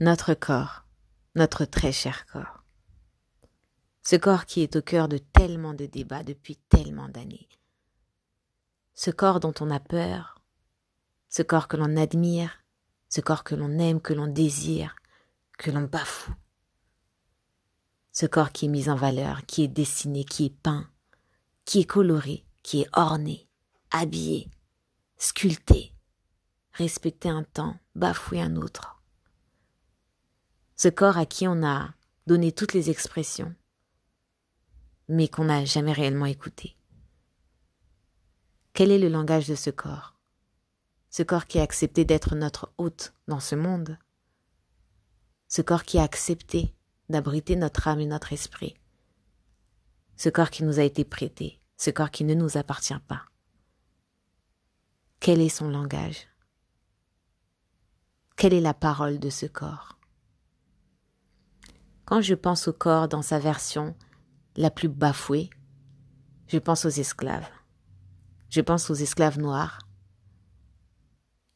notre corps, notre très cher corps. Ce corps qui est au cœur de tellement de débats depuis tellement d'années. Ce corps dont on a peur, ce corps que l'on admire, ce corps que l'on aime, que l'on désire, que l'on bafoue. Ce corps qui est mis en valeur, qui est dessiné, qui est peint, qui est coloré, qui est orné, habillé, sculpté, respecté un temps, bafoué un autre. Ce corps à qui on a donné toutes les expressions, mais qu'on n'a jamais réellement écouté. Quel est le langage de ce corps? Ce corps qui a accepté d'être notre hôte dans ce monde? Ce corps qui a accepté d'abriter notre âme et notre esprit? Ce corps qui nous a été prêté, ce corps qui ne nous appartient pas? Quel est son langage? Quelle est la parole de ce corps? Quand je pense au corps dans sa version la plus bafouée, je pense aux esclaves. Je pense aux esclaves noirs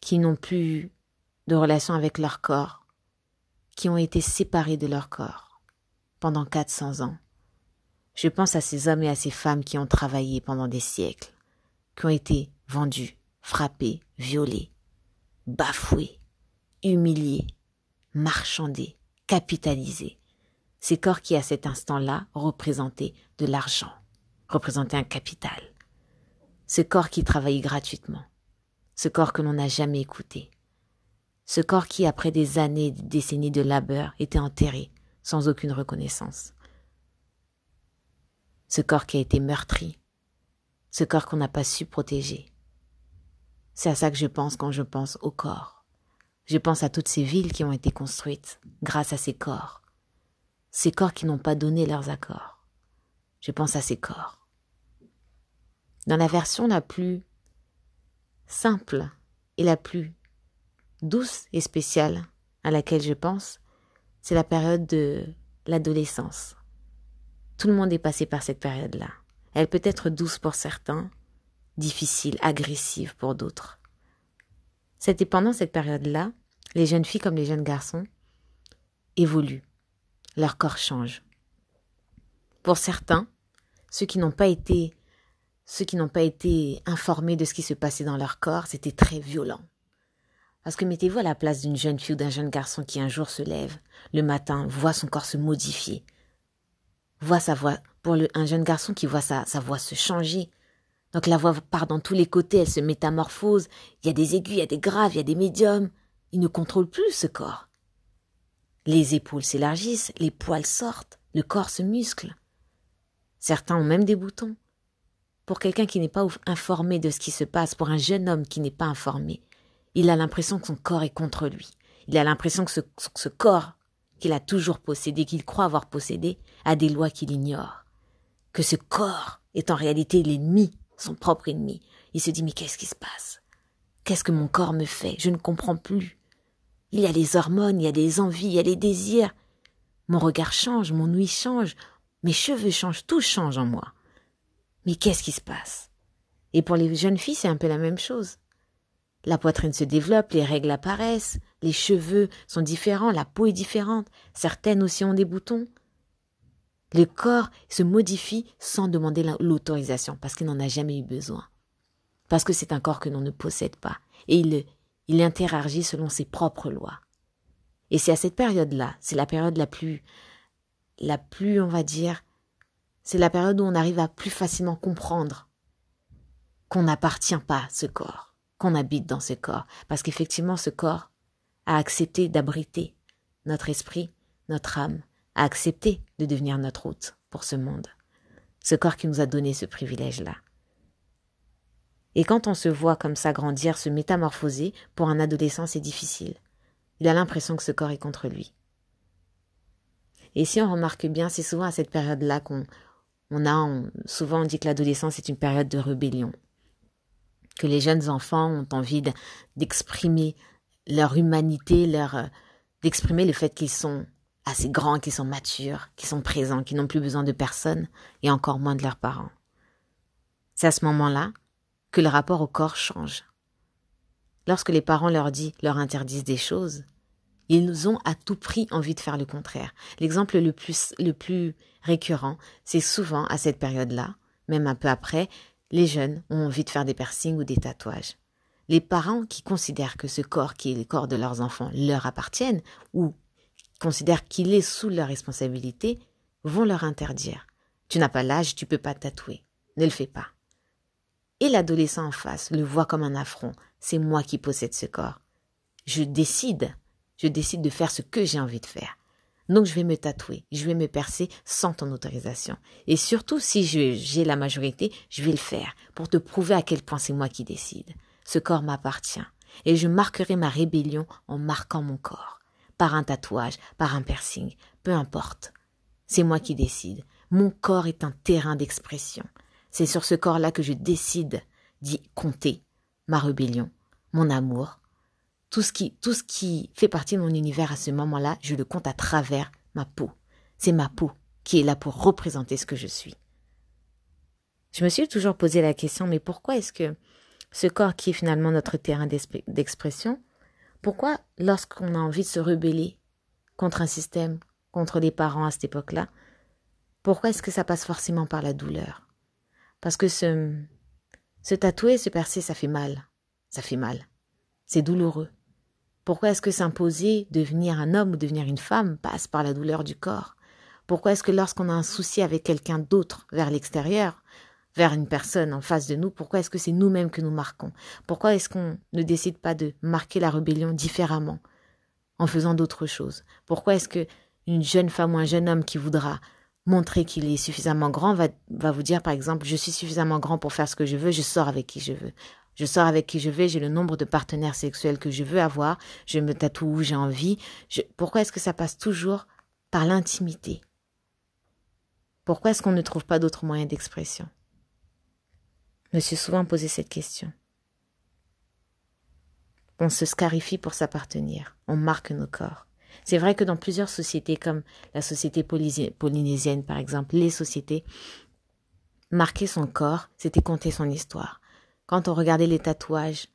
qui n'ont plus de relation avec leur corps, qui ont été séparés de leur corps pendant 400 ans. Je pense à ces hommes et à ces femmes qui ont travaillé pendant des siècles, qui ont été vendus, frappés, violés, bafoués, humiliés, marchandés, capitalisés, ces corps qui à cet instant-là représentaient de l'argent, représentaient un capital. Ce corps qui travaillait gratuitement, ce corps que l'on n'a jamais écouté, ce corps qui, après des années, des décennies de labeur, était enterré sans aucune reconnaissance. Ce corps qui a été meurtri, ce corps qu'on n'a pas su protéger. C'est à ça que je pense quand je pense au corps. Je pense à toutes ces villes qui ont été construites grâce à ces corps ces corps qui n'ont pas donné leurs accords. Je pense à ces corps. Dans la version la plus simple et la plus douce et spéciale à laquelle je pense, c'est la période de l'adolescence. Tout le monde est passé par cette période-là. Elle peut être douce pour certains, difficile, agressive pour d'autres. C'était pendant cette période-là, les jeunes filles comme les jeunes garçons évoluent leur corps change. Pour certains, ceux qui n'ont pas été ceux qui n'ont pas été informés de ce qui se passait dans leur corps, c'était très violent. Parce que mettez-vous à la place d'une jeune fille ou d'un jeune garçon qui un jour se lève, le matin, voit son corps se modifier, voit sa voix, pour un jeune garçon qui voit sa, sa voix se changer. Donc la voix part dans tous les côtés, elle se métamorphose, il y a des aigus, il y a des graves, il y a des médiums. Il ne contrôle plus ce corps. Les épaules s'élargissent, les poils sortent, le corps se muscle. Certains ont même des boutons. Pour quelqu'un qui n'est pas informé de ce qui se passe, pour un jeune homme qui n'est pas informé, il a l'impression que son corps est contre lui. Il a l'impression que ce, corps qu'il a toujours possédé, qu'il croit avoir possédé, a des lois qu'il ignore. Que ce corps est en réalité l'ennemi, son propre ennemi. Il se dit mais qu'est-ce qui se passe? Qu'est-ce que mon corps me fait? Je ne comprends plus. Il y a les hormones, il y a des envies, il y a les désirs. Mon regard change, mon ouïe change, mes cheveux changent, tout change en moi. Mais qu'est-ce qui se passe? Et pour les jeunes filles, c'est un peu la même chose. La poitrine se développe, les règles apparaissent, les cheveux sont différents, la peau est différente, certaines aussi ont des boutons. Le corps se modifie sans demander l'autorisation, parce qu'il n'en a jamais eu besoin. Parce que c'est un corps que l'on ne possède pas. Et il, il interagit selon ses propres lois. Et c'est à cette période-là, c'est la période la plus, la plus, on va dire, c'est la période où on arrive à plus facilement comprendre qu'on n'appartient pas à ce corps, qu'on habite dans ce corps, parce qu'effectivement ce corps a accepté d'abriter notre esprit, notre âme, a accepté de devenir notre hôte pour ce monde. Ce corps qui nous a donné ce privilège-là. Et quand on se voit comme ça grandir, se métamorphoser, pour un adolescent, c'est difficile. Il a l'impression que ce corps est contre lui. Et si on remarque bien, c'est souvent à cette période-là qu'on on a, souvent on dit que l'adolescence est une période de rébellion, que les jeunes enfants ont envie d'exprimer leur humanité, leur, d'exprimer le fait qu'ils sont assez grands, qu'ils sont matures, qu'ils sont présents, qu'ils n'ont plus besoin de personne et encore moins de leurs parents. C'est à ce moment-là que le rapport au corps change. Lorsque les parents leur disent, leur interdisent des choses, Ils ont à tout prix envie de faire le contraire. L'exemple le plus, le plus récurrent, c'est souvent à cette période-là, même un peu après, les jeunes ont envie de faire des piercings ou des tatouages. Les parents qui considèrent que ce corps qui est le corps de leurs enfants leur appartiennent ou considèrent qu'il est sous leur responsabilité vont leur interdire. Tu n'as pas l'âge, tu peux pas tatouer. Ne le fais pas. Et l'adolescent en face le voit comme un affront. C'est moi qui possède ce corps. Je décide. Je décide de faire ce que j'ai envie de faire. Donc je vais me tatouer, je vais me percer sans ton autorisation. Et surtout, si j'ai la majorité, je vais le faire pour te prouver à quel point c'est moi qui décide. Ce corps m'appartient. Et je marquerai ma rébellion en marquant mon corps. Par un tatouage, par un piercing, peu importe. C'est moi qui décide. Mon corps est un terrain d'expression. C'est sur ce corps-là que je décide d'y compter ma rébellion, mon amour, tout ce qui, tout ce qui fait partie de mon univers à ce moment-là, je le compte à travers ma peau. C'est ma peau qui est là pour représenter ce que je suis. Je me suis toujours posé la question, mais pourquoi est-ce que ce corps qui est finalement notre terrain d'expression, pourquoi lorsqu'on a envie de se rebeller contre un système, contre les parents à cette époque-là, pourquoi est-ce que ça passe forcément par la douleur? Parce que se, tatouer, se percer, ça fait mal. Ça fait mal. C'est douloureux. Pourquoi est-ce que s'imposer, devenir un homme ou devenir une femme passe par la douleur du corps? Pourquoi est-ce que lorsqu'on a un souci avec quelqu'un d'autre vers l'extérieur, vers une personne en face de nous, pourquoi est-ce que c'est nous-mêmes que nous marquons? Pourquoi est-ce qu'on ne décide pas de marquer la rébellion différemment, en faisant d'autres choses? Pourquoi est-ce que une jeune femme ou un jeune homme qui voudra montrer qu'il est suffisamment grand va, va vous dire par exemple je suis suffisamment grand pour faire ce que je veux, je sors avec qui je veux. Je sors avec qui je vais, j'ai le nombre de partenaires sexuels que je veux avoir, je me tatoue où j'ai envie. Pourquoi est-ce que ça passe toujours par l'intimité? Pourquoi est-ce qu'on ne trouve pas d'autres moyens d'expression? Je me suis souvent posé cette question. On se scarifie pour s'appartenir, on marque nos corps. C'est vrai que dans plusieurs sociétés, comme la société polynésienne par exemple, les sociétés, marquer son corps, c'était compter son histoire. Quand on regardait les tatouages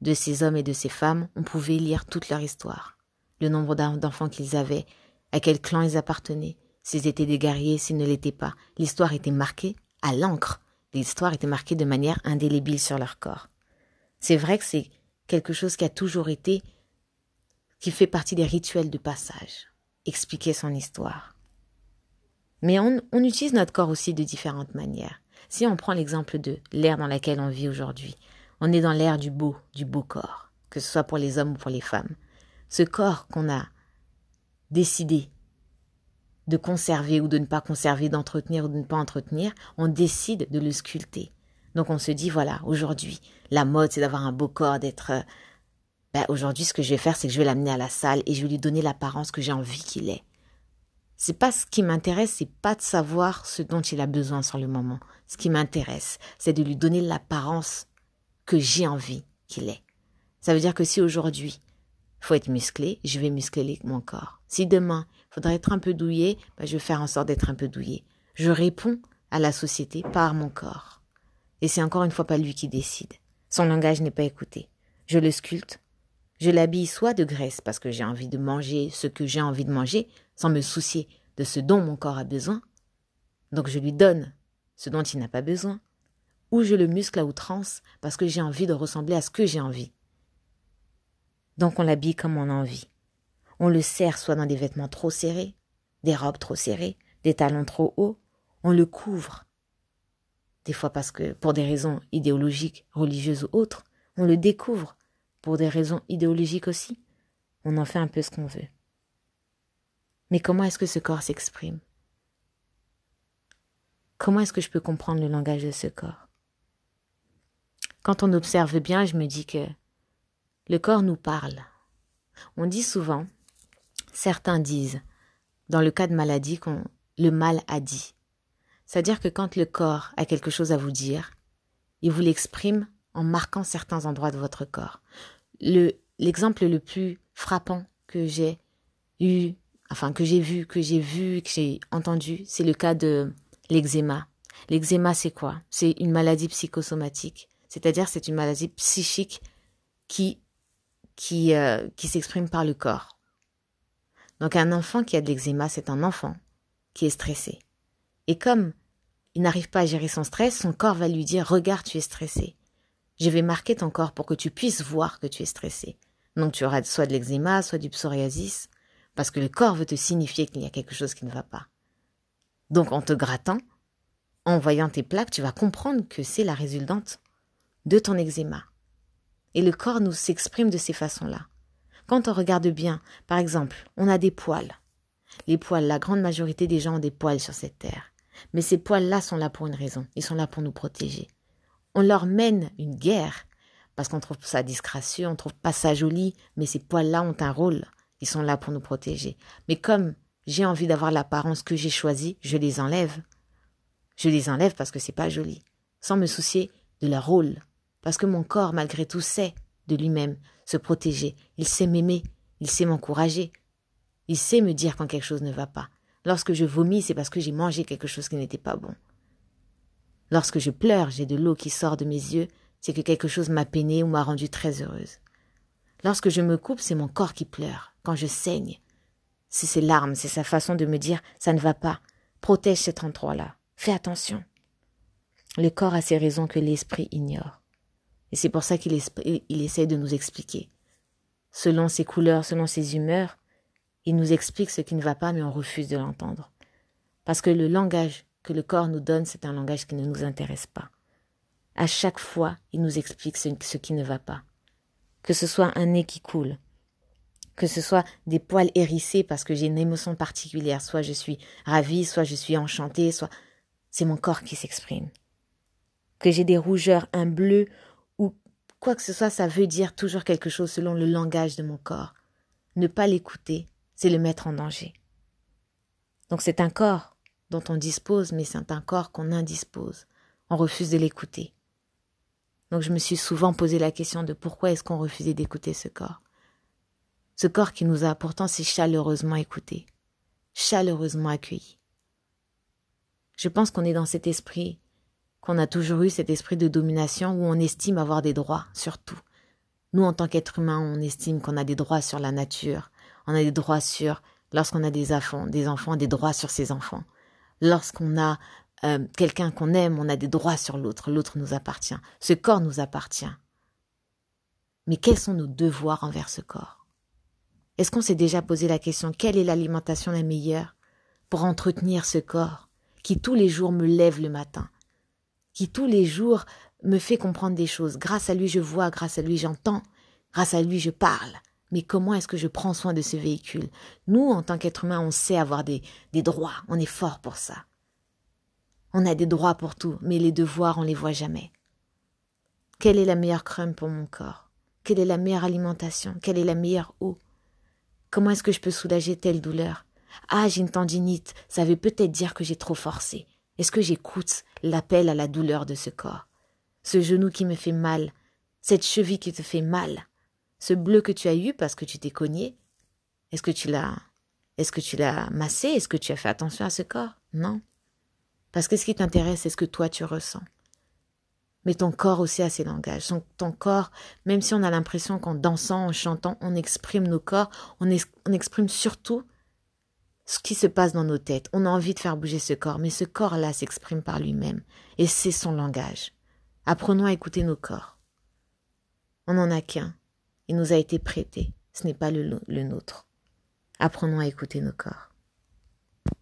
de ces hommes et de ces femmes, on pouvait lire toute leur histoire, le nombre d'enfants qu'ils avaient, à quel clan ils appartenaient, s'ils étaient des guerriers, s'ils ne l'étaient pas. L'histoire était marquée à l'encre. L'histoire était marquée de manière indélébile sur leur corps. C'est vrai que c'est quelque chose qui a toujours été, qui fait partie des rituels de passage, expliquer son histoire. Mais on, utilise notre corps aussi de différentes manières. Si on prend l'exemple de l'ère dans laquelle on vit aujourd'hui, on est dans l'ère du beau, du beau corps, que ce soit pour les hommes ou pour les femmes. Ce corps qu'on a décidé de conserver ou de ne pas conserver, d'entretenir ou de ne pas entretenir, on décide de le sculpter. Donc on se dit, voilà, aujourd'hui, la mode, c'est d'avoir un beau corps, d'être... Ben, aujourd'hui, ce que je vais faire, c'est que je vais l'amener à la salle et je vais lui donner l'apparence que j'ai envie qu'il ait. C'est pas ce qui m'intéresse, c'est pas de savoir ce dont il a besoin sur le moment. Ce qui m'intéresse, c'est de lui donner l'apparence que j'ai envie qu'il ait. Ça veut dire que si aujourd'hui, faut être musclé, je vais muscler mon corps. Si demain, faudrait être un peu douillé, ben, je vais faire en sorte d'être un peu douillé. Je réponds à la société par mon corps. Et c'est encore une fois pas lui qui décide. Son langage n'est pas écouté. Je le sculpte. Je l'habille soit de graisse parce que j'ai envie de manger ce que j'ai envie de manger, sans me soucier de ce dont mon corps a besoin. Donc je lui donne ce dont il n'a pas besoin, ou je le muscle à outrance parce que j'ai envie de ressembler à ce que j'ai envie. Donc on l'habille comme on a envie. On le serre soit dans des vêtements trop serrés, des robes trop serrées, des talons trop hauts, on le couvre. Des fois parce que, pour des raisons idéologiques, religieuses ou autres, on le découvre, pour des raisons idéologiques aussi. On en fait un peu ce qu'on veut. Mais comment est-ce que ce corps s'exprime? Comment est-ce que je peux comprendre le langage de ce corps? Quand on observe bien, je me dis que le corps nous parle. On dit souvent, certains disent, dans le cas de maladie, qu'on le mal a dit. C'est-à-dire que quand le corps a quelque chose à vous dire, il vous l'exprime en marquant certains endroits de votre corps. Le, l'exemple le plus frappant que j'ai eu enfin que j'ai vu, que j'ai vu, que j'ai entendu, c'est le cas de l'eczéma. L'eczéma, c'est quoi? C'est une maladie psychosomatique, c'est-à-dire c'est une maladie psychique qui qui euh, qui s'exprime par le corps. Donc un enfant qui a de l'eczéma, c'est un enfant qui est stressé. Et comme il n'arrive pas à gérer son stress, son corps va lui dire Regarde, tu es stressé. Je vais marquer ton corps pour que tu puisses voir que tu es stressé. Donc tu auras soit de l'eczéma, soit du psoriasis, parce que le corps veut te signifier qu'il y a quelque chose qui ne va pas. Donc en te grattant, en voyant tes plaques, tu vas comprendre que c'est la résultante de ton eczéma. Et le corps nous s'exprime de ces façons-là. Quand on regarde bien, par exemple, on a des poils. Les poils, la grande majorité des gens ont des poils sur cette terre. Mais ces poils-là sont là pour une raison. Ils sont là pour nous protéger. On leur mène une guerre parce qu'on trouve ça disgracieux, on trouve pas ça joli, mais ces poils-là ont un rôle. Ils sont là pour nous protéger. Mais comme j'ai envie d'avoir l'apparence que j'ai choisie, je les enlève. Je les enlève parce que c'est pas joli, sans me soucier de leur rôle. Parce que mon corps, malgré tout, sait de lui-même se protéger. Il sait m'aimer. Il sait m'encourager. Il sait me dire quand quelque chose ne va pas. Lorsque je vomis, c'est parce que j'ai mangé quelque chose qui n'était pas bon. Lorsque je pleure, j'ai de l'eau qui sort de mes yeux, c'est que quelque chose m'a peinée ou m'a rendue très heureuse. Lorsque je me coupe, c'est mon corps qui pleure. Quand je saigne, c'est ses larmes, c'est sa façon de me dire ça ne va pas. Protège cet endroit-là. Fais attention. Le corps a ses raisons que l'esprit ignore. Et c'est pour ça qu'il il essaie de nous expliquer. Selon ses couleurs, selon ses humeurs, il nous explique ce qui ne va pas, mais on refuse de l'entendre. Parce que le langage que le corps nous donne, c'est un langage qui ne nous intéresse pas. À chaque fois, il nous explique ce, qui ne va pas. Que ce soit un nez qui coule, que ce soit des poils hérissés parce que j'ai une émotion particulière, soit je suis ravie, soit je suis enchantée, soit c'est mon corps qui s'exprime. Que j'ai des rougeurs, un bleu Quoi que ce soit, ça veut dire toujours quelque chose selon le langage de mon corps. Ne pas l'écouter, c'est le mettre en danger. Donc c'est un corps dont on dispose, mais c'est un corps qu'on indispose. On refuse de l'écouter. Donc je me suis souvent posé la question de pourquoi est-ce qu'on refusait d'écouter ce corps. Ce corps qui nous a pourtant si chaleureusement écoutés, chaleureusement accueillis. Je pense qu'on est dans cet esprit qu'on a toujours eu cet esprit de domination où on estime avoir des droits sur tout. Nous, en tant qu'êtres humains, on estime qu'on a des droits sur la nature, on a des droits sur, lorsqu'on a des enfants, des enfants, des droits sur ses enfants. Lorsqu'on a euh, quelqu'un qu'on aime, on a des droits sur l'autre, l'autre nous appartient, ce corps nous appartient. Mais quels sont nos devoirs envers ce corps? Est-ce qu'on s'est déjà posé la question quelle est l'alimentation la meilleure pour entretenir ce corps qui tous les jours me lève le matin, qui tous les jours me fait comprendre des choses? Grâce à lui, je vois, grâce à lui, j'entends, grâce à lui, je parle. Mais comment est-ce que je prends soin de ce véhicule? Nous, en tant qu'être humain, on sait avoir des, des droits, on est fort pour ça. On a des droits pour tout, mais les devoirs, on les voit jamais. Quelle est la meilleure crème pour mon corps? Quelle est la meilleure alimentation? Quelle est la meilleure eau? Comment est-ce que je peux soulager telle douleur? Ah, j'ai une tendinite, ça veut peut-être dire que j'ai trop forcé. Est-ce que j'écoute l'appel à la douleur de ce corps? Ce genou qui me fait mal, cette cheville qui te fait mal, ce bleu que tu as eu parce que tu t'es cogné, est-ce que tu l'as est-ce que tu l'as massé? Est-ce que tu as fait attention à ce corps? Non. Parce que ce qui t'intéresse, c'est ce que toi tu ressens. Mais ton corps aussi a ses langages. Ton corps, même si on a l'impression qu'en dansant, en chantant, on exprime nos corps, on, on exprime surtout ce qui se passe dans nos têtes. On a envie de faire bouger ce corps, mais ce corps-là s'exprime par lui-même, et c'est son langage. Apprenons à écouter nos corps. On n'en a qu'un. Il nous a été prêté. Ce n'est pas le, le nôtre. Apprenons à écouter nos corps.